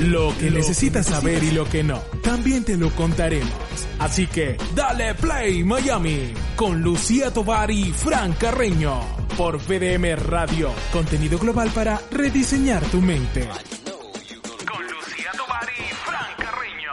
Lo que necesitas saber y lo que no, también te lo contaremos. Así que, dale play Miami con Lucía Tovar y Fran Carreño por VDM Radio. Contenido global para rediseñar tu mente. Con Lucía Tovar y Fran Carreño.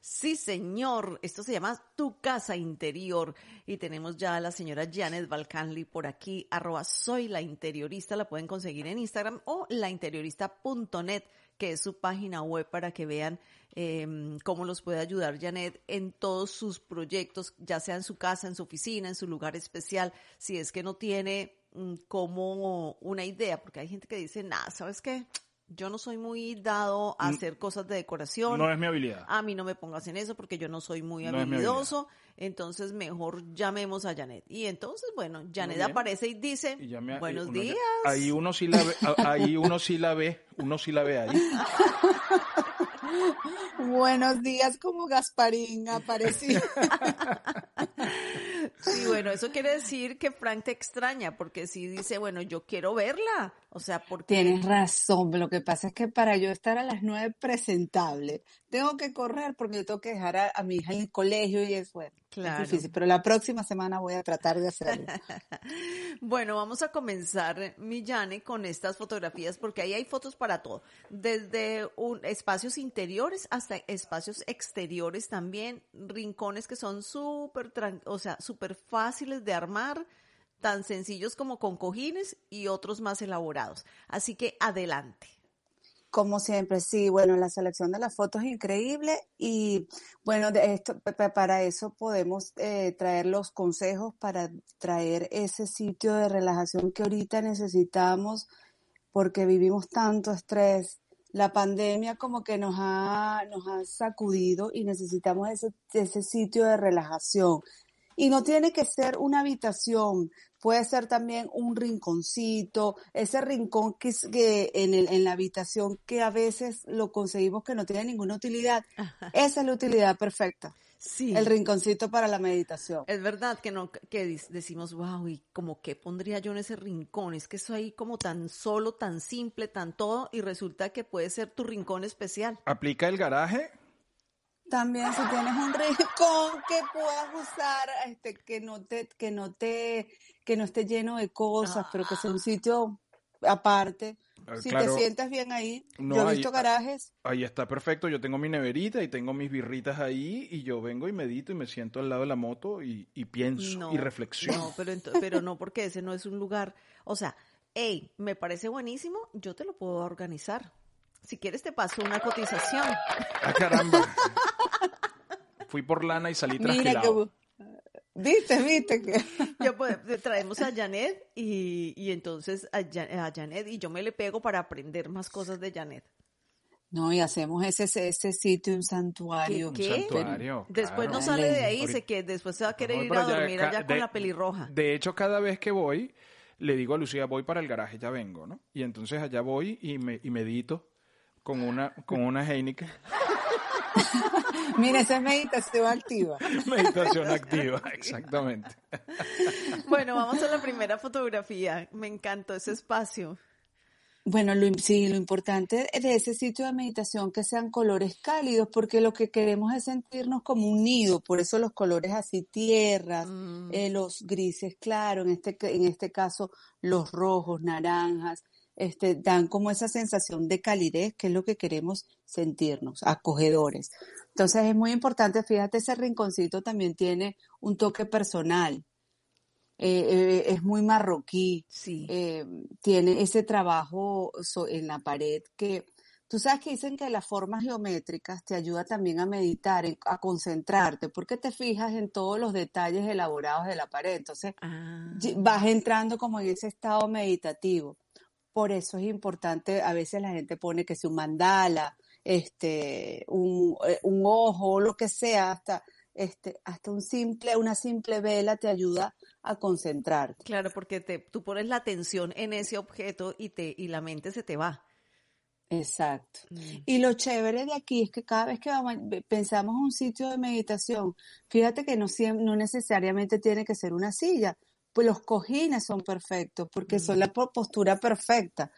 Sí, señor. Esto se llama Tu Casa Interior. Y tenemos ya a la señora Janet Balcanli por aquí, arroba soy la interiorista. La pueden conseguir en Instagram o lainteriorista.net, que es su página web para que vean eh, cómo los puede ayudar Janet en todos sus proyectos, ya sea en su casa, en su oficina, en su lugar especial, si es que no tiene mm, como una idea, porque hay gente que dice, nada, ¿sabes qué? Yo no soy muy dado a hacer cosas de decoración. No es mi habilidad. A mí no me pongas en eso porque yo no soy muy No habilidoso. entonces mejor llamemos a Janet. Y entonces, bueno, Janet aparece y dice, Y ya me- buenos uno días. ahí uno sí la ve, ahí uno sí la ve, uno sí la ve ahí. Buenos días, como Gasparín apareció. Sí, bueno, eso quiere decir que Frank te extraña porque si dice, bueno, yo quiero verla. O sea, porque... Tienes razón, lo que pasa es que para yo estar a las nueve presentable, tengo que correr porque yo tengo que dejar a, a mi hija en el colegio y es bueno, Claro. es difícil, pero la próxima semana voy a tratar de hacerlo. Bueno, vamos a comenzar, Millane, con estas fotografías, porque ahí hay fotos para todo, desde un, espacios interiores hasta espacios exteriores también, rincones que son súper, o sea, súper fáciles de armar, tan sencillos como con cojines y otros más elaborados. Así que adelante. Como siempre, sí, bueno, la selección de las fotos es increíble y bueno, de esto, pa- pa- para eso podemos eh, traer los consejos para traer ese sitio de relajación que ahorita necesitamos porque vivimos tanto estrés. La pandemia como que nos ha, nos ha sacudido y necesitamos ese, ese sitio de relajación. Y no tiene que ser una habitación, puede ser también un rinconcito, ese rincón que, es- que en, el- en la habitación que a veces lo conseguimos que no tiene ninguna utilidad. Esa es la utilidad perfecta, Sí. el rinconcito para la meditación. Es verdad que no, que decimos, wow, y como que pondría yo en ese rincón, es que eso ahí como tan solo, tan simple, tan todo, y resulta que puede ser tu rincón especial. Aplica el garaje. También si tienes un rincón que puedas usar, este, que no te, que no te, que no esté lleno de cosas, pero que sea un sitio aparte. Ah, Si te sientes bien ahí, No, yo he ahí- visto garajes. Ahí está perfecto. Yo tengo mi neverita y tengo mis birritas ahí y yo vengo y medito y me siento al lado de la moto y, y pienso y reflexiono. No, pero no, porque ese no es un lugar. O sea, hey, me parece buenísimo, yo te lo puedo organizar. Si quieres te paso una cotización. Ah, caramba. Fui por lana y salí Mira que, trasquilado. viste, viste que Ya pues, traemos a Janet y, y entonces a, Ja- a Janet y yo me le pego para aprender más cosas de Janet. no y hacemos ese ese sitio un santuario. ¿Qué? Un santuario. Después claro. no sale de ahí, Ahorita- se que después se va a querer ir a dormir allá con de- la pelirroja. De hecho, cada vez que voy, le digo a Lucía, voy para el garaje, ya vengo, ¿no? Y entonces allá voy y, me, y medito con una, con una Heineken. Mira, esa es meditación activa. Meditación activa, exactamente. Bueno, vamos a la primera fotografía. Me encantó ese espacio. Bueno, lo, sí, lo importante de ese sitio de meditación que sean colores cálidos, porque lo que queremos es sentirnos como un nido, por eso los colores así tierras, Mm. eh, los grises claros, en este, en este caso los rojos, naranjas, este, dan como esa sensación de calidez, que es lo que queremos sentirnos, acogedores. Entonces es muy importante, fíjate, ese rinconcito también tiene un toque personal, eh, eh, es muy marroquí, Sí. eh, tiene ese trabajo en la pared que tú sabes que dicen que las formas geométricas te ayuda también a meditar, a concentrarte, porque te fijas en todos los detalles elaborados de la pared. Entonces Ah. vas entrando como en ese estado meditativo. Por eso es importante, a veces la gente pone que sea un mandala, este, un, eh, un ojo, lo que sea, hasta, este, hasta un simple, una simple vela te ayuda a concentrarte. Claro, porque te, tú pones la atención en ese objeto y, te, y la mente se te va. Exacto. Mm. Y lo chévere de aquí es que cada vez que vamos, pensamos en un sitio de meditación, fíjate que no, no necesariamente tiene que ser una silla, pues los cojines son perfectos porque son la po- postura perfecta.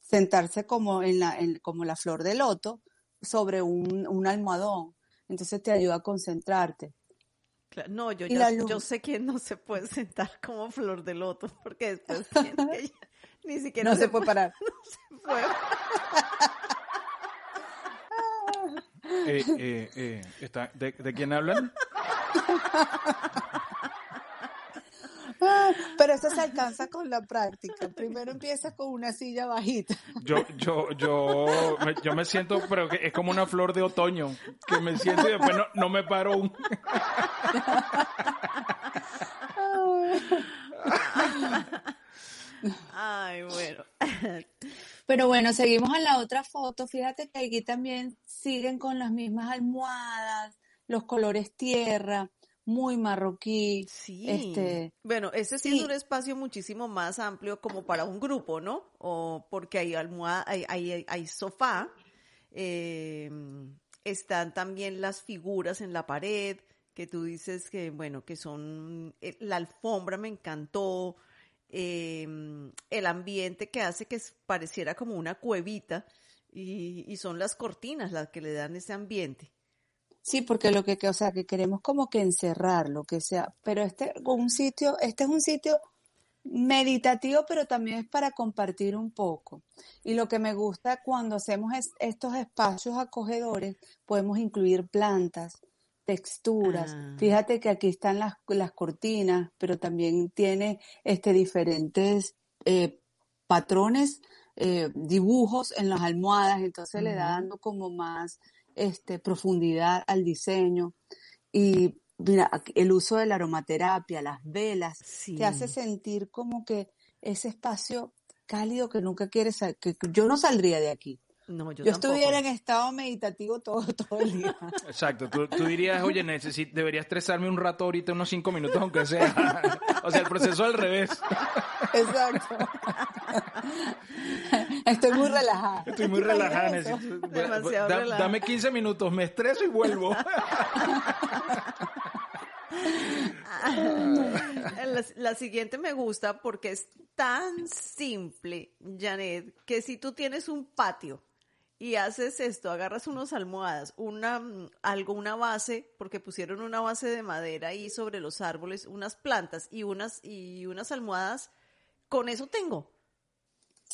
sentarse como en la, en, como la flor de loto sobre un, un almohadón. Entonces te ayuda a concentrarte. No, yo, ya, yo sé que no se puede sentar como flor de loto, porque después ni siquiera no se, puede parar. No se puede. Eh, eh, eh, está, ¿de, ¿De quién hablan? Pero eso se alcanza con la práctica. Primero empiezas con una silla bajita. Yo, yo, yo, me, yo me siento, pero que es como una flor de otoño, que me siento y después no, no me paro aún. Ay, bueno. Pero bueno, seguimos en la otra foto. Fíjate que aquí también siguen con las mismas almohadas, los colores tierra muy marroquí. Sí. Este, bueno, ese sí, es un espacio muchísimo más amplio como para un grupo, ¿no? O porque hay almohada, hay, hay, hay sofá, eh, están también las figuras en la pared, que tú dices que, bueno, que son, eh, la alfombra me encantó, eh, el ambiente que hace que pareciera como una cuevita y, y son las cortinas las que le dan ese ambiente. Sí, porque lo que, o sea, que queremos como que encerrar lo que sea, pero este un sitio, este es un sitio meditativo, pero también es para compartir un poco. Y lo que me gusta cuando hacemos estos espacios acogedores, podemos incluir plantas, texturas. Ah. Fíjate que aquí están las, las cortinas, pero también tiene este diferentes eh, patrones, eh, dibujos en las almohadas, entonces le da dando como más este, profundidad al diseño. Y mira, el uso de la aromaterapia, las velas, te hace sentir como que ese espacio cálido que nunca quieres, que yo no saldría de aquí. No, yo, yo estuviera en estado meditativo todo, todo el día. Exacto, tú, tú dirías, oye, necesit debería estresarme un rato ahorita, unos cinco minutos, aunque sea. o sea, el proceso al revés. Exacto. Estoy muy relajada. Estoy muy relajada. Necesito, Demasiado da, relajada. Dame 15 minutos, me estreso y vuelvo. La, la, siguiente me gusta porque es tan simple, Janet, que si tú tienes un patio y haces esto, agarras unas almohadas, una algo, una base, porque pusieron una base de madera ahí sobre los árboles, unas plantas y unas y unas almohadas, con eso tengo.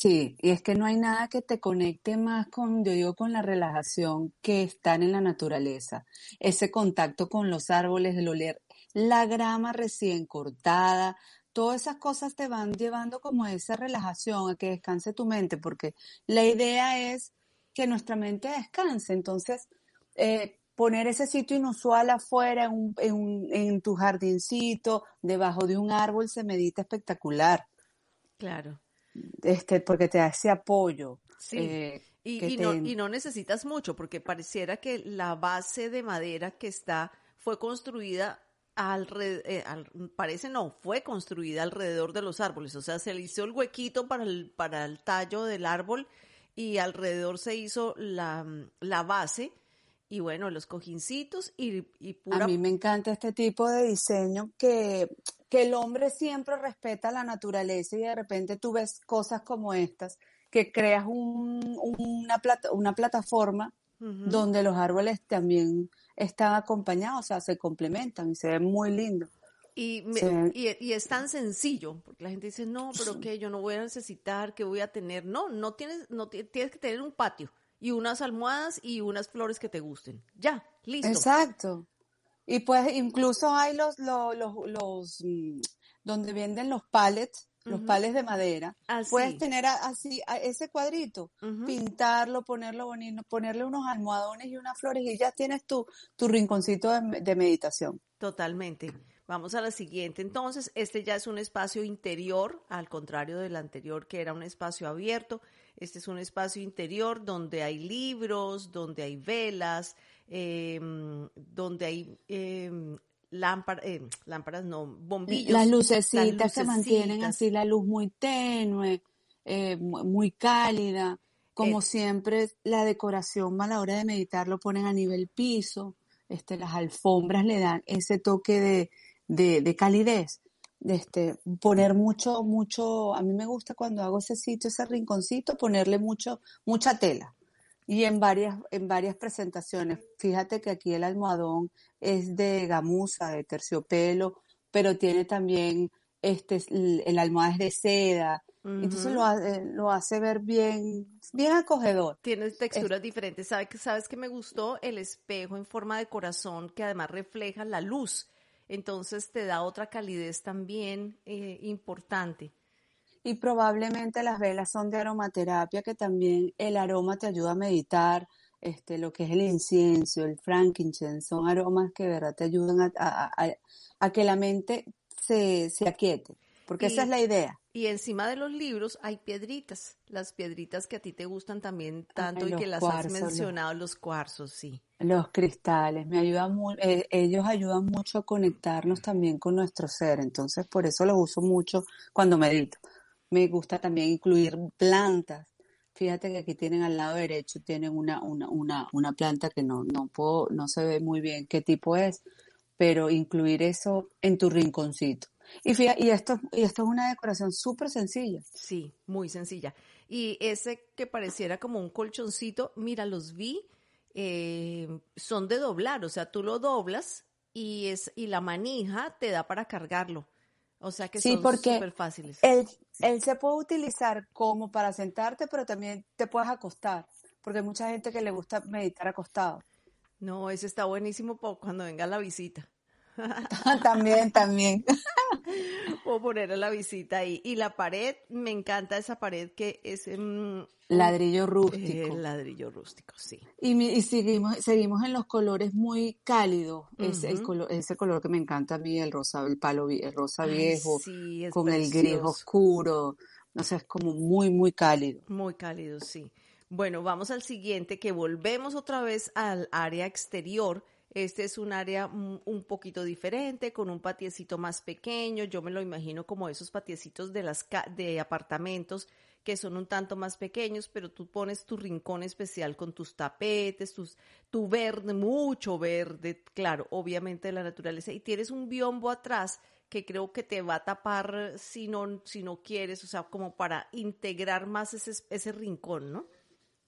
Sí, y es que no hay nada que te conecte más con, yo digo, con la relajación que están en la naturaleza. Ese contacto con los árboles, el oler la grama recién cortada, todas esas cosas te van llevando como a esa relajación, a que descanse tu mente, porque la idea es que nuestra mente descanse. Entonces, eh, poner ese sitio inusual afuera, en, en, en tu jardincito, debajo de un árbol, se medita espectacular. Claro. Este, porque te da ese apoyo. Sí. Eh, y, que y te- no, y no necesitas mucho, porque pareciera que la base de madera que está fue construida alrededor, parece no, fue construida alrededor de los árboles, o sea, se le hizo el huequito para el, para el tallo del árbol y alrededor se hizo la, la base y bueno, los cojincitos y, y pura... A mí me encanta este tipo de diseño que, que el hombre siempre respeta la naturaleza y de repente tú ves cosas como estas, que creas un- una, plata- una plataforma donde los árboles también están acompañados, o sea, se complementan y se ven muy lindos. Y, me- Sí. y, y es tan sencillo, porque la gente dice, no, pero que yo no voy a necesitar, que voy a tener. No, no tienes, no ti- tienes que tener un patio y unas almohadas y unas flores que te gusten. Ya, listo. Exacto. Y pues incluso hay los, los, los, los, mm, donde venden los pallets, los pallets de madera. Así. Puedes tener así a ese cuadrito, pintarlo, ponerlo bonito, ponerle unos almohadones y unas flores y ya tienes tu, tu rinconcito de, de meditación. Totalmente. Vamos a la siguiente. Entonces, este ya es un espacio interior, al contrario del anterior que era un espacio abierto. Este es un espacio interior donde hay libros, donde hay velas, eh, donde hay eh, lámparas, eh, lámparas no, bombillos. Las lucecitas las se mantienen así, la luz muy tenue, eh, mu- muy cálida. Como Eh. siempre, la decoración a la hora de meditar lo ponen a nivel piso. Este, las alfombras le dan ese toque de, de, de calidez. Este, poner mucho, mucho, a mí me gusta cuando hago ese sitio, ese rinconcito, ponerle mucho, mucha tela. Y en varias, en varias presentaciones. Fíjate que aquí el almohadón es de gamuza, de terciopelo, pero tiene también este, el almohada es de seda. Entonces lo, hace, lo hace ver bien, bien acogedor. Tiene texturas diferentes. ¿Sabes, ¿Sabes que me gustó? El espejo en forma de corazón que además refleja la luz. Entonces te da otra calidez también eh, importante. Y probablemente las velas son de aromaterapia, que también el aroma te ayuda a meditar, este, lo que es el incienso, el frankincense, son aromas que de verdad te ayudan a, que la mente se, se aquiete, porque esa es la idea. Y encima de los libros hay piedritas, las piedritas que a ti te gustan también tanto y que las has mencionado, los, cuarzos, sí. Los cristales, me ayudan eh, ellos ayudan mucho a conectarnos también con nuestro ser, entonces por eso los uso mucho cuando medito. Me gusta también incluir plantas. Fíjate que aquí tienen al lado derecho, tienen una, una, una, una planta que no, no puedo, no se ve muy bien qué tipo es, pero incluir eso en tu rinconcito. Y fíjate, y esto, y esto es una decoración súper sencilla. Sí, muy sencilla. Y ese que pareciera como un colchoncito, mira, los vi, eh, son de doblar, o sea, tú lo doblas y es, y la manija te da para cargarlo. O sea que son súper fáciles. Él, él se puede utilizar como para sentarte, pero también te puedes acostar, porque hay mucha gente que le gusta meditar acostado. No, ese está buenísimo cuando venga la visita. también, también. Puedo poner a la visita ahí. Y la pared, me encanta esa pared que es... ladrillo rústico. ladrillo rústico, sí. Y, seguimos, seguimos en los colores muy cálidos. es el color, ese color que me encanta a mí, el rosa, el palo, el rosa viejo, con el gris oscuro. No sé, es como muy, muy cálido. Muy cálido, sí. Bueno, vamos al siguiente, que volvemos otra vez al área exterior este es un área un poquito diferente, con un patiecito más pequeño. Yo me lo imagino como esos patiecitos de las de apartamentos que son un tanto más pequeños, pero tú pones tu rincón especial con tus tapetes, tus, tu verde, mucho verde, claro, obviamente de la naturaleza, y tienes un biombo atrás que creo que te va a tapar si no, si no quieres, o sea, como para integrar más ese, ese rincón, ¿no?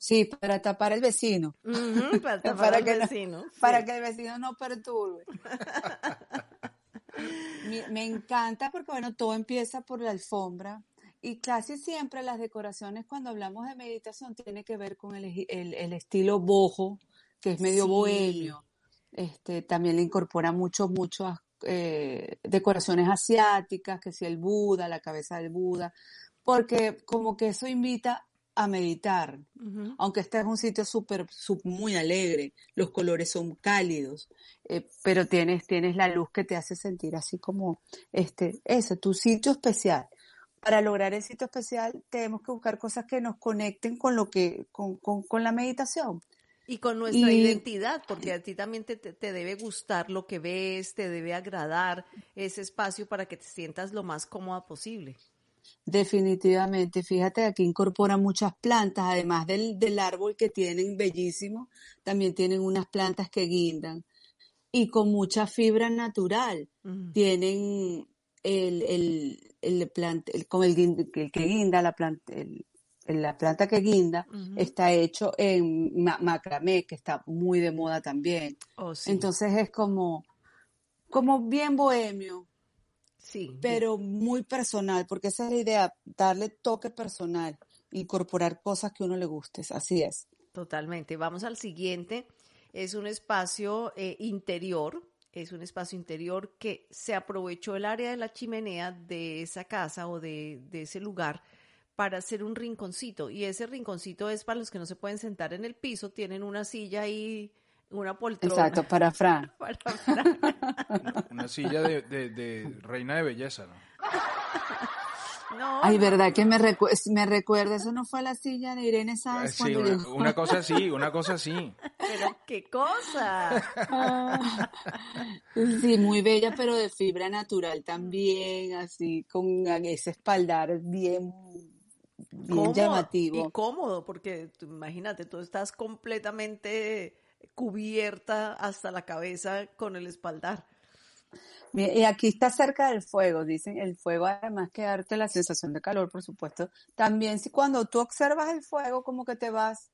Sí, para tapar el vecino. para tapar el vecino. Para que el vecino no perturbe. me, encanta porque, bueno, todo empieza por la alfombra. Y casi siempre las decoraciones cuando hablamos de meditación tiene que ver con el, estilo bojo, que es medio bohemio. Este, también le incorpora mucho, muchas eh, decoraciones asiáticas, que si el Buda, la cabeza del Buda, porque como que eso invita a meditar, aunque este es un sitio súper, muy alegre, los colores son cálidos, eh, pero tienes, tienes la luz que te hace sentir así como, este, ese, tu sitio especial. Para lograr el sitio especial tenemos que buscar cosas que nos conecten con lo que, con, con, la meditación. Y con nuestra identidad, porque a ti también te, te, debe gustar lo que ves, te debe agradar ese espacio para que te sientas lo más cómoda posible. Definitivamente, fíjate, aquí incorpora muchas plantas, además del, del árbol que tienen bellísimo, también tienen unas plantas que guindan y con mucha fibra natural. Tienen el, el, el, plant, el, con el, que guinda, la planta, la planta que guinda, está hecho en macramé, que está muy de moda también. Oh, Entonces es como, como bien bohemio, Sí. Pero muy personal, porque esa es la idea, darle toque personal, incorporar cosas que a uno le guste, así es. Totalmente. Vamos al siguiente. Es un espacio eh, interior, es un espacio interior que se aprovechó el área de la chimenea de esa casa o de, de ese lugar para hacer un rinconcito. Y ese rinconcito es para los que no se pueden sentar en el piso, tienen una silla ahí una poltrona. Exacto, para Fran. para Fran. Una, silla de, de, reina de belleza, ¿no? No, Ay, verdad que me, me recuerda, eso no fue la silla de Irene Sáenz sí, una, cosa así, una cosa así. Pero qué cosa. sí, muy bella, pero de fibra natural también, así con ese espaldar bien, bien llamativo. Y cómodo, porque imagínate, tú estás completamente cubierta hasta la cabeza con el espaldar. Y aquí está cerca del fuego, dicen, el fuego además que darte la sensación de calor, por supuesto. También si cuando tú observas el fuego, como que te vas,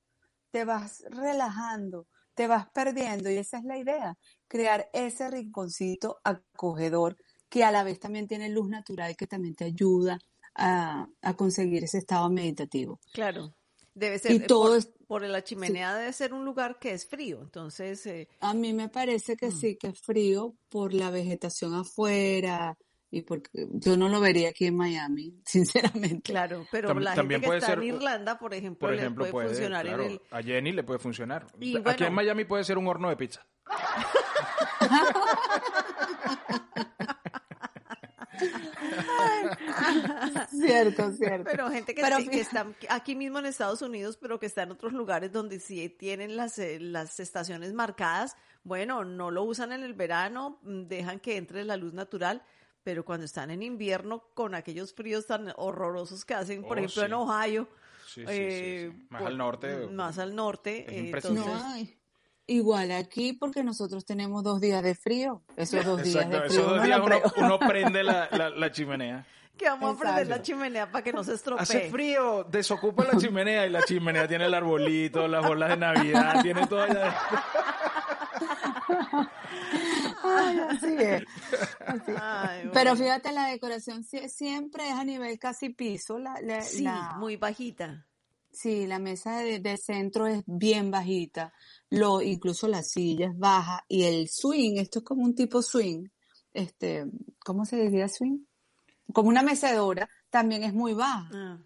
te vas relajando, te vas perdiendo, y esa es la idea, crear ese rinconcito acogedor que a la vez también tiene luz natural que también te ayuda a, a conseguir ese estado meditativo. Claro. Debe ser, Y todo por, es- por la chimenea debe ser un lugar que es frío, entonces, eh, A mí me parece que Mm. sí, que es frío por la vegetación afuera y porque yo no lo vería aquí en Miami, sinceramente. claro, pero Tam- la también gente que puede está en Irlanda, por ejemplo, Por le puede, puede, funcionar claro, en el... a Jenny le puede funcionar. Y Aquí bueno. en Miami puede ser un horno de pizza. Cierto, cierto. Pero gente que, Pero que está aquí mismo en Estados Unidos, pero que está en otros lugares donde sí tienen las, eh, las estaciones marcadas, bueno, no lo usan en el verano, mm, dejan que entre la luz natural, pero cuando están en invierno con aquellos fríos tan horrorosos que hacen, por Oh, ejemplo, en. Ohio, Sí, sí, sí, eh, sí. Más por- al norte. más al norte, es eh, impresionante. entonces, No hay. Igual aquí porque nosotros tenemos dos días de frío. Esos dos días Exacto, de esos frío. dos uno días lo uno, pre- uno prende la, la- la chimenea. que vamos a prender la chimenea para que no se estropee. Hace frío, desocupa la chimenea y la chimenea tiene el arbolito, las bolas de Navidad, tiene todo allá. Ay, así es. Así Pero fíjate, la decoración sie- siempre es a nivel casi piso. La, la- Sí, la- muy bajita. Sí, la mesa de, de centro es bien bajita, lo, incluso la silla es baja y el swing, esto es como un tipo swing, este, ¿cómo se diría swing? Como una mecedora, también es muy baja Ah.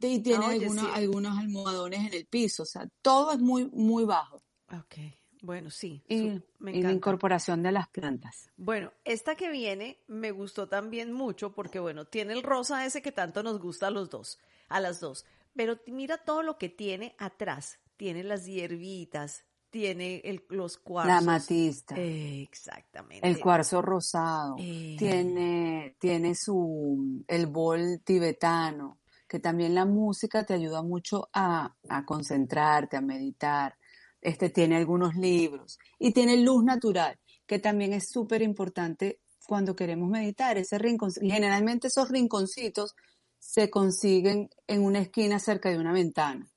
y tiene Ah, oye, algunos, sí. algunos almohadones en el piso, o sea, todo es muy, muy bajo Ok, bueno, sí, y, su- me y la incorporación de las plantas. Bueno, esta que viene me gustó también mucho porque, bueno, tiene el rosa ese que tanto nos gusta a los dos, a las dos. Pero mira todo lo que tiene atrás. Tiene las hierbitas, tiene el, los cuarzos. La amatista. Eh, exactamente. El cuarzo rosado, Eh. tiene, tiene su, el bol tibetano, que también la música te ayuda mucho a, a concentrarte, a meditar. Este tiene algunos libros y tiene luz natural, que también es súper importante cuando queremos meditar. Ese rincón, generalmente esos rinconcitos se consiguen en una esquina cerca de una ventana.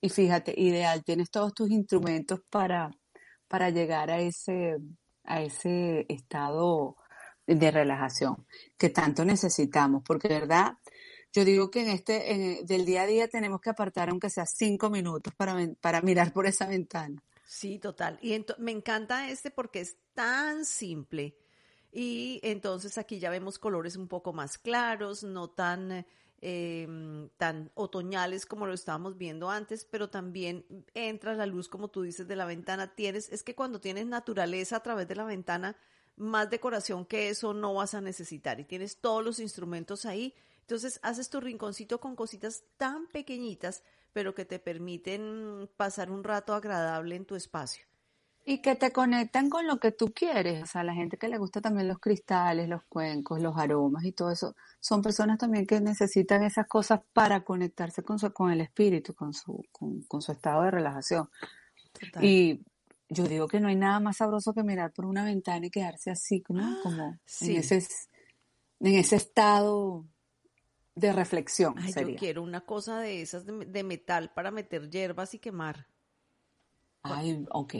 Y fíjate, ideal, tienes todos tus instrumentos para, para llegar a ese, a ese estado de relajación que tanto necesitamos, porque verdad, yo digo que en este, en- del día a día tenemos que apartar aunque sea cinco minutos para, para mirar por esa ventana. Sí, total. Y me encanta este porque es tan simple. Y entonces aquí ya vemos colores un poco más claros, no tan, eh, tan otoñales como lo estábamos viendo antes, pero también entra la luz, como tú dices, de la ventana. Tienes, es que cuando tienes naturaleza a través de la ventana, más decoración que eso no vas a necesitar. Y tienes todos los instrumentos ahí. Entonces haces tu rinconcito con cositas tan pequeñitas, pero que te permiten pasar un rato agradable en tu espacio. Y que te conectan con lo que tú quieres. O sea, la gente que le gusta también los cristales, los cuencos, los aromas y todo eso, son personas también que necesitan esas cosas para conectarse con su, con el espíritu, con su, con, con su estado de relajación. Total. Y yo digo que no hay nada más sabroso que mirar por una ventana y quedarse así, ¿no? Como sí. en ese, en ese estado de reflexión Ay, yo quiero una cosa de esas de, de metal para meter hierbas y quemar. Ay, ok.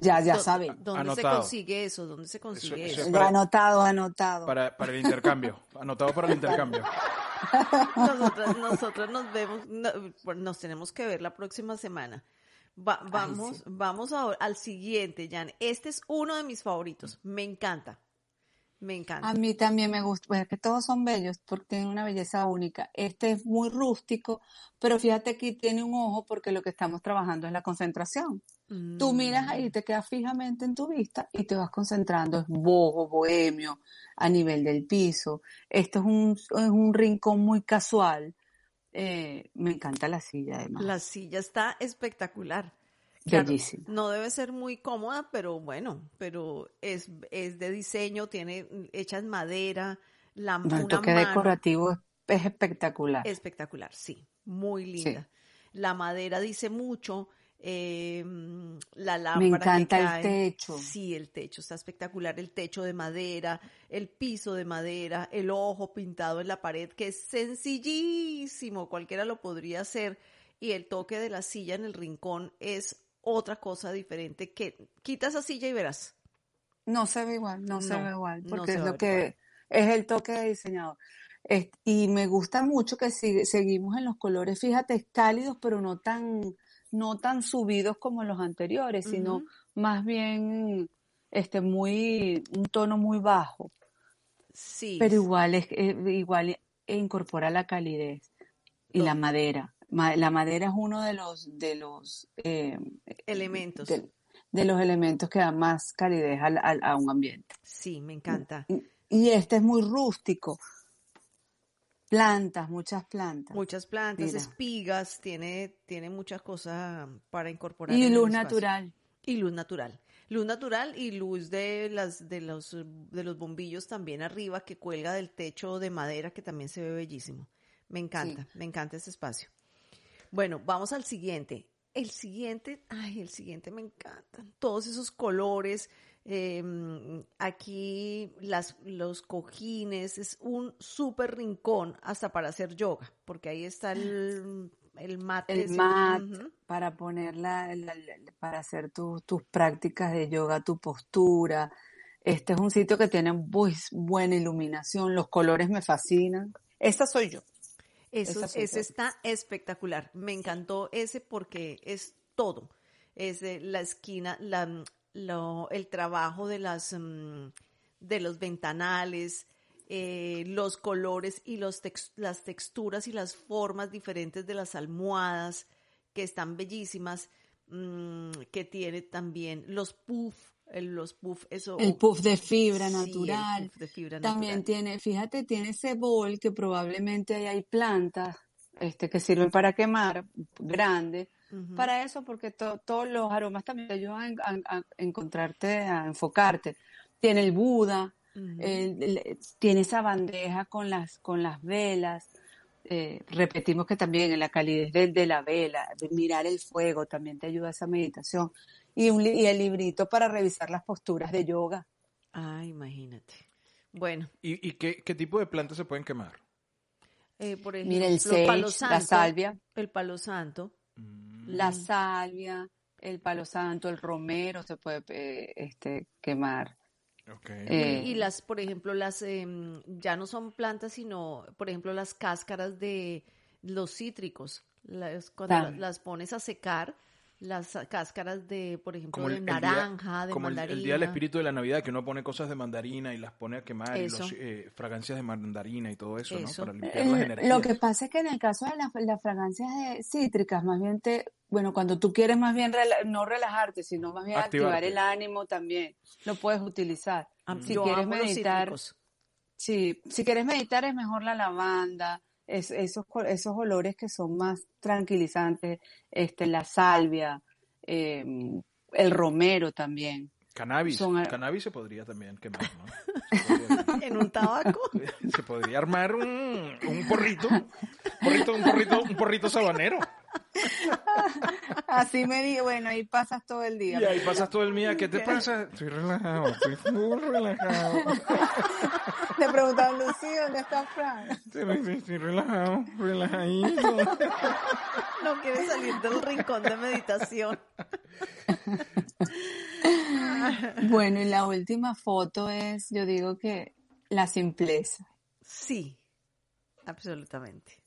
Ya, ya ¿Dó- saben. ¿Dónde se consigue eso? ¿Dónde se consigue eso eso? es Ya para- anotado, anotado. Para, para el intercambio. Anotado para el intercambio. Nosotras, nosotras nos vemos, no, nos tenemos que ver la próxima semana. Va- vamos, sí. vamos ahora al siguiente, Jan. Este es uno de mis favoritos. Me encanta. Me encanta. A mí también me gusta, pues es que todos son bellos porque tienen una belleza única. Este es muy rústico, pero fíjate que tiene un ojo porque lo que estamos trabajando es la concentración. Tú miras ahí, te quedas fijamente en tu vista y te vas concentrando. Es boho, bohemio, a nivel del piso. Esto es un, es un rincón muy casual. Eh, me encanta la silla además. La silla está espectacular. Bellísima. no debe ser muy cómoda, pero bueno, pero es, es de diseño, tiene hecha en madera, la No, el toque mano- decorativo es, es espectacular. Espectacular, sí, muy linda. La madera dice mucho, eh, la lámpara. Me encanta que el cae. techo. Sí, el techo está espectacular. El techo de madera, el piso de madera, el ojo pintado en la pared, que es sencillísimo. Cualquiera lo podría hacer. Y el toque de la silla en el rincón es otra cosa diferente que quita esa silla y verás. No se ve igual, no, se ve igual, porque es lo que es el toque de diseñador. Es- y me gusta mucho que sigue- seguimos en los colores, fíjate, cálidos, pero no tan, no tan subidos como los anteriores, sino más bien este muy, un tono muy bajo. Sí. Pero igual es eh, igual incorpora la calidez y la madera. Ma- La madera es uno de los de los eh, Elementos. de, de los elementos que dan más calidez al- al- a un ambiente. Sí, me encanta. Y este es muy rústico. Plantas, muchas plantas. Muchas plantas, Mira. espigas, tiene, tiene muchas cosas para incorporar. Y en luz natural. Y luz natural. Luz natural y luz de las de los de los bombillos también arriba que cuelga del techo de madera que también se ve bellísimo. Me encanta, me encanta ese espacio. Bueno, vamos al siguiente. El siguiente, ay, el siguiente me encanta. Todos esos colores. Eh, aquí las, los cojines, es un súper rincón hasta para hacer yoga, porque ahí está el, el mat. El mat para ponerla, la- la- para hacer tu- tus prácticas de yoga, tu postura. Este es un sitio que tiene muy buena iluminación, los colores me fascinan. Esta soy yo. Eso, ese yo. está espectacular. Me encantó ese porque es todo. Es la esquina, la, lo- el trabajo de las mm, de los ventanales, eh, los colores y los tex- las texturas y las formas diferentes de las almohadas que están bellísimas. mm, que tiene también los puff, el- los puff, eso. El puff de fibra Sí, el natural. puff de fibra También natural. tiene, fíjate, tiene ese bol que probablemente ahí hay plantas este, que sirven para quemar, grande. Para eso, porque to- todos los aromas también te ayudan a, a- a encontrarte, a enfocarte. Tiene el Buda, Ujú. el- el- tiene esa bandeja con las, con las velas. Eh, repetimos que también en la calidez de, de la vela, de mirar el fuego, también te ayuda esa meditación. Y, un, li- y el librito para revisar las posturas de yoga. Ah, imagínate. Bueno, ¿Y, y qué, qué tipo de plantas se pueden quemar? eh, por ejemplo, Mira el sage, palo la santo, salvia, el palo santo. La salvia, el palo santo, el romero se puede eh, este, quemar. Eh, Y las, por ejemplo, las em, ya no son plantas, sino, por ejemplo, las cáscaras de los cítricos. Las, cuando la- las pones a secar, las cáscaras de, por ejemplo, Como de el, el día- naranja, de como el- mandarina. el día del espíritu de la Navidad, que uno pone cosas de mandarina y las pone a quemar, y los, eh, fragancias de mandarina y todo eso, Eso. ¿no? Para limpiar las Eh, energías. Lo que pasa es que en el caso de las, las fragancias de- cítricas, más bien te, bueno, cuando tú quieres más bien rela- no relajarte, sino más bien activar el ánimo también, lo puedes utilizar. Ah, Si yo quieres meditar, sí, si quieres meditar es mejor la lavanda, es- esos, esos olores que son más tranquilizantes, este, la salvia, eh, el romero también. Cannabis. son a- Cannabis se podría también quemar, ¿no? Podría, En un tabaco. se podría armar un, un porrito, porrito, un porrito, un porrito sabanero. Así me di, bueno, ahí pasas todo el día. Y ahí pasas todo el día, ¿qué te pasa? Estoy relajado, estoy muy relajado. Le preguntaban, Lucía, ¿dónde está Fran? Estoy, estoy relajado, relajadito. No quiere salir del rincón de meditación. Bueno, y la última foto es, yo digo que la simpleza. Sí, absolutamente.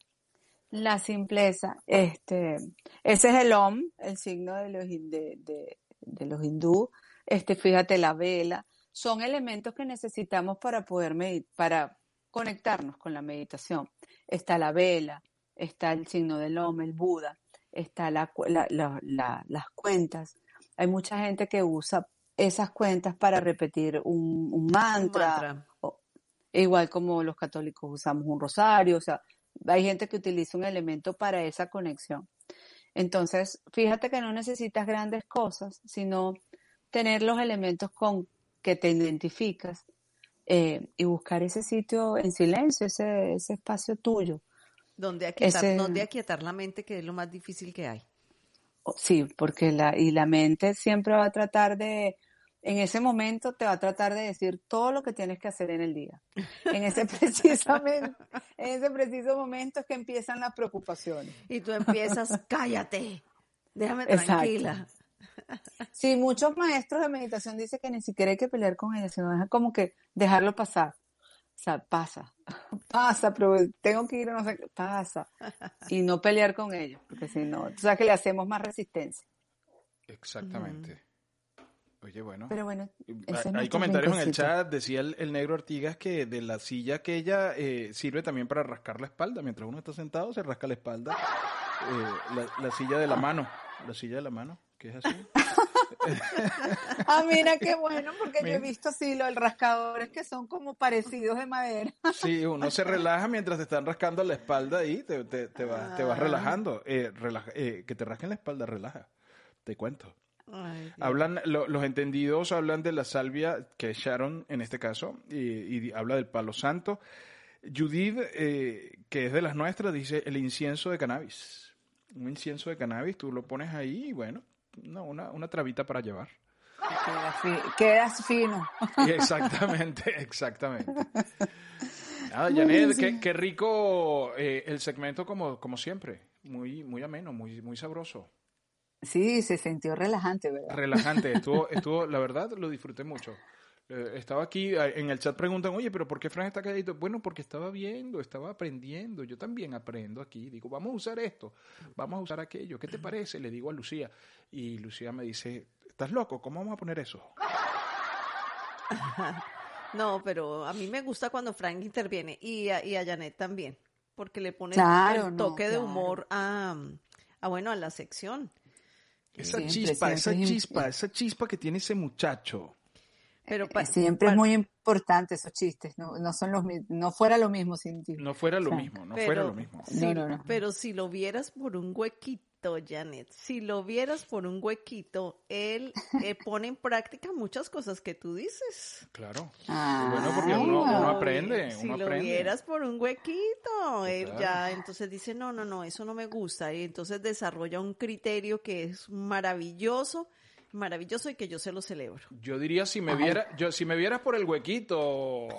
La simpleza, este, ese es el Om, el signo de los, de, de- de los hindú. Este, fíjate, la vela, son elementos que necesitamos para poder para conectarnos con la meditación. Está la vela, está el signo del Om, el Buda, está la, la- la- la- las cuentas. Hay mucha gente que usa esas cuentas para repetir un, un Un mantra, mantra. o- igual como los católicos usamos un rosario, o sea, hay gente que utiliza un elemento para esa conexión. Entonces, fíjate que no necesitas grandes cosas, sino tener los elementos con que te identificas eh, y buscar ese sitio en silencio, ese, ese espacio tuyo. Donde aquietar, Ese- donde aquietar la mente, que es lo más difícil que hay. Sí, porque la, y la mente siempre va a tratar de, en ese momento te va a tratar de decir todo lo que tienes que hacer en el día. En ese precisamente, en ese preciso momento es que empiezan las preocupaciones. Y tú empiezas, cállate, déjame tranquila. Sí, muchos maestros de meditación dicen que ni siquiera hay que pelear con ellos, sino es como que dejarlo pasar. O sea, pasa, pasa, pero tengo que ir a no sé qué, pasa. Y no pelear con ellos, porque si no, o sea que le hacemos más resistencia. Exactamente. Oye, bueno. Pero bueno, hay comentarios en el chat, decía el, negro Artigas que de la silla que ella eh, sirve también para rascar la espalda. Mientras uno está sentado, se rasca la espalda. Eh, la, silla de la mano, la silla de la mano, que es así. ah, mira qué bueno, porque yo he visto así los rascadores que son como parecidos de madera. sí, uno se relaja mientras te están rascando la espalda y te, te, te, vas ah. relajando. Eh, eh, que te rasquen la espalda, relaja. Te cuento. Hablan, los entendidos hablan de la salvia, que es Sharon en este caso, y, habla del palo santo. Judith, eh, que es de las nuestras, dice el incienso de cannabis. Un incienso de cannabis, tú lo pones ahí y bueno, no, una, una trabita para llevar. Quedas, fino. Exactamente, exactamente. Nada, Janet, qué, rico eh, el segmento como, como siempre. Muy, muy ameno, muy, muy sabroso. Sí, se sintió relajante, ¿verdad? Relajante, estuvo, estuvo, la verdad, lo disfruté mucho. Eh, estaba aquí, en el chat preguntan, oye, pero ¿por qué Fran está calladito? Bueno, porque estaba viendo, estaba aprendiendo. Yo también aprendo aquí. Digo, vamos a usar esto, vamos a usar aquello. ¿Qué te parece? Le digo a Lucía. Y Lucía me dice, ¿estás loco? ¿Cómo vamos a poner eso? No, pero a mí me gusta cuando Frank interviene y a, y a Janet también, porque le pone el toque de humor a, a, bueno, a la sección. Esa chispa, esa chispa, esa chispa que tiene ese muchacho. Pero siempre es muy importante esos chistes, no, son los no fuera lo mismo sin ti. No fuera lo mismo, no fuera lo mismo. Pero si lo vieras por un huequito, Janet, si lo vieras por un huequito, él eh, pone en práctica muchas cosas que tú dices. Claro. Ah, bueno, porque uno, aprende. Si lo vieras por un huequito, él ya entonces dice, no, no, no, eso no me gusta. Y entonces desarrolla un criterio que es maravilloso maravilloso y que yo se lo celebro. Yo diría si me viera, yo si me vieras por el huequito.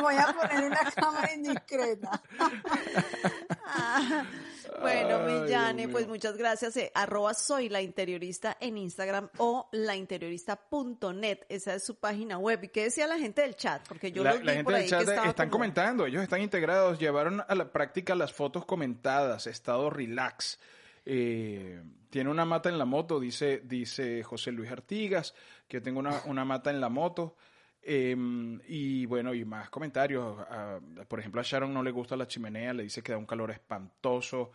Voy a poner una cámara indiscreta. bueno, Millane, pues muchas gracias. Eh, arroba soy la interiorista en Instagram o lainteriorista.net. Esa es su página web. ¿Y qué decía la gente del chat? Porque yo la, los la gente del chat están comentando, ellos están integrados, llevaron a la práctica las fotos comentadas, estado relax. Eh, tiene una mata en la moto, dice, dice José Luis Artigas, que tengo una, una mata en la moto. Em, y bueno, y más comentarios. por ejemplo, a Sharon no le gusta la chimenea, le dice que da un calor espantoso.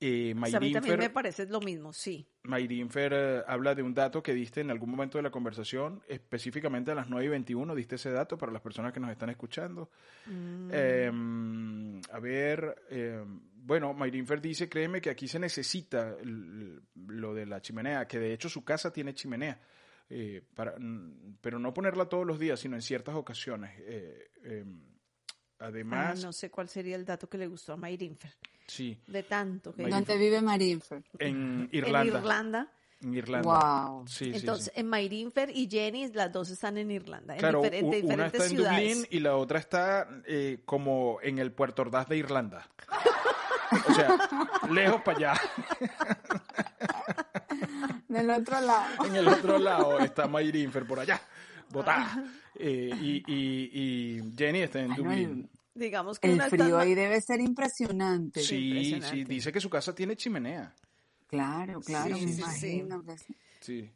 Eh, a mí también me parece lo mismo, sí. Mayrinfer eh, habla de un dato que diste en algún momento de la conversación, específicamente a las 9 y 21, diste ese dato para las personas que nos están escuchando. Mm. Em, a ver, em, bueno, Mayrinfer dice, créeme que aquí se necesita lo de la chimenea, que de hecho su casa tiene chimenea. Eh, para, pero no ponerla todos los días, sino en ciertas ocasiones. Eh, em, además... no sé cuál sería el dato que le gustó a Mayrinfer. Sí. De tanto que... ¿Dónde vive Mayrinfer? En Irlanda. En Irlanda. En Irlanda. Wow. Sí, Entonces, en Mayrinfer y Jenny, las dos están en Irlanda. Claro, en diferentes una está en Dublín y la otra está eh, como en el Puerto Ordaz de Irlanda. O sea, lejos para allá. Del otro lado. En el otro lado está Mayrinfer por allá, botada. Eh, y, y, y, Jenny está en Dublín. Digamos que el frío ahí debe ser impresionante. Sí, sí, dice que su casa tiene chimenea. Claro, claro, me imagino.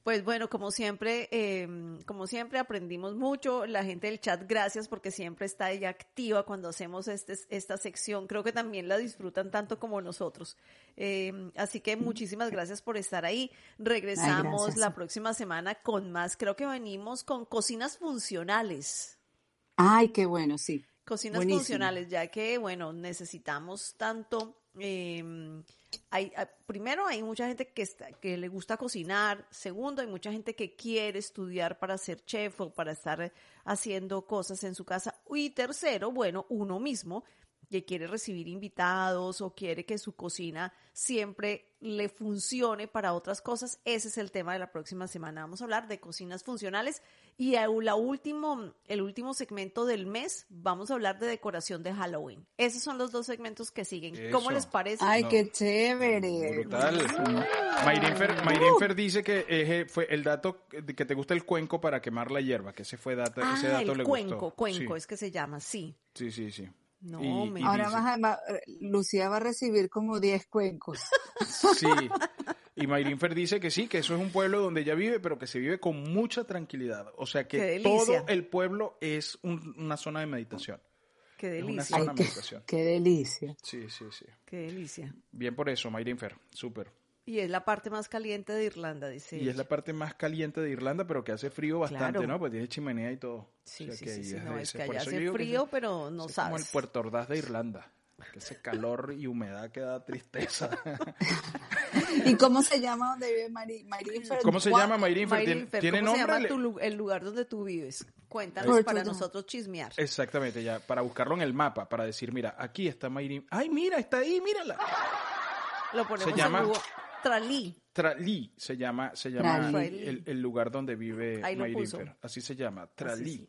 Pues bueno, como siempre, eh, como siempre aprendimos mucho. La gente del chat, gracias porque siempre está ahí activa cuando hacemos este, esta sección. Creo que también la disfrutan tanto como nosotros. Eh, así que muchísimas gracias por estar ahí. Regresamos la próxima semana con más. Creo que venimos con cocinas funcionales. Ay, qué bueno, sí. Cocinas funcionales, ya que, bueno, necesitamos tanto eh, hay, ah, primero, hay mucha gente que, está, que le gusta cocinar. Segundo, hay mucha gente que quiere estudiar para ser chef o para estar haciendo cosas en su casa. Y tercero, bueno, uno mismo que quiere recibir invitados o quiere que su cocina siempre le funcione para otras cosas, ese es el tema de la próxima semana. Vamos a hablar de cocinas funcionales y la último, el último segmento del mes vamos a hablar de decoración de Halloween. Esos son los dos segmentos que siguen. ¿Cómo les parece? Ay, qué chévere. Brutal. Mayrinfer, dice que ese fue el dato que te gusta el cuenco para quemar la hierba, que ese fue dato, ah, ese dato el cuenco, cuenco es que se llama, sí. Sí, sí, sí. No, Ahora más, Lucía va a recibir como 10 cuencos. Sí. Y Mayrinfer dice que sí, que eso es un pueblo donde ella vive, pero que se vive con mucha tranquilidad. O sea que todo el pueblo es una zona de meditación. Qué delicia. Es una zona de meditación. Qué delicia. Sí, sí, sí. Qué delicia. Bien por eso, Mayrinfer. Súper. Y es la parte más caliente de Irlanda, dice. Y es la parte más caliente de Irlanda, pero que hace frío bastante, ¿no? Pues tiene chimenea y todo. Sí, sí, sí, no, es que allá hace frío, pero no sabes. como el Puerto Ordaz de Irlanda. Que ese calor y humedad que da tristeza. ¿Y cómo se llama donde vive Mayrinfer? ¿Cómo se llama Mayrinfer? ¿Tiene, ¿Cómo nombre? se llama el lugar donde tú vives? Cuéntanos para nosotros chismear. Exactamente, ya, para buscarlo en el mapa, para decir, mira, aquí está Mayrinfer. ¡Ay, mira, está ahí, mírala! Lo ponemos se llama... en Tralí. Tralí se llama, se llama el, lugar donde vive Mayrinfer. Así se llama, Tralí.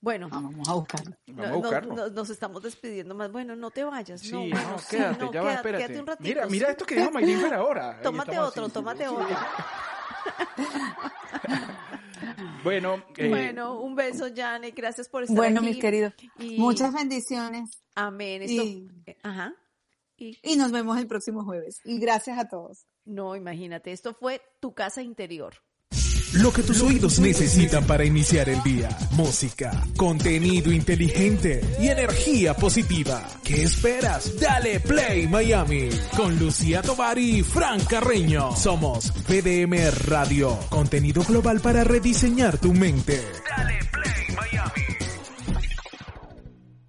Bueno, vamos a buscarlo. Vamos a buscarlo. nos estamos despidiendo más. Bueno, no te vayas. Sí, no, quédate, ya va, espérate. Quédate un ratito, mira, mira esto que dijo Mayrinfer ahora. tómate otro, tómate otro. bueno, eh, bueno, un beso, Jane. Gracias por estar aquí. Bueno, mis queridos. Muchas bendiciones. Amén. y... Eh, ajá. Y... nos vemos el próximo jueves. Y gracias a todos. No, imagínate, esto fue tu casa interior. Lo que tus oídos necesitan para iniciar el día. Música, contenido inteligente y energía positiva. ¿Qué esperas? Dale Play Miami con Lucía Tovar y Fran Carreño. Somos PDM Radio, contenido global para rediseñar tu mente. Dale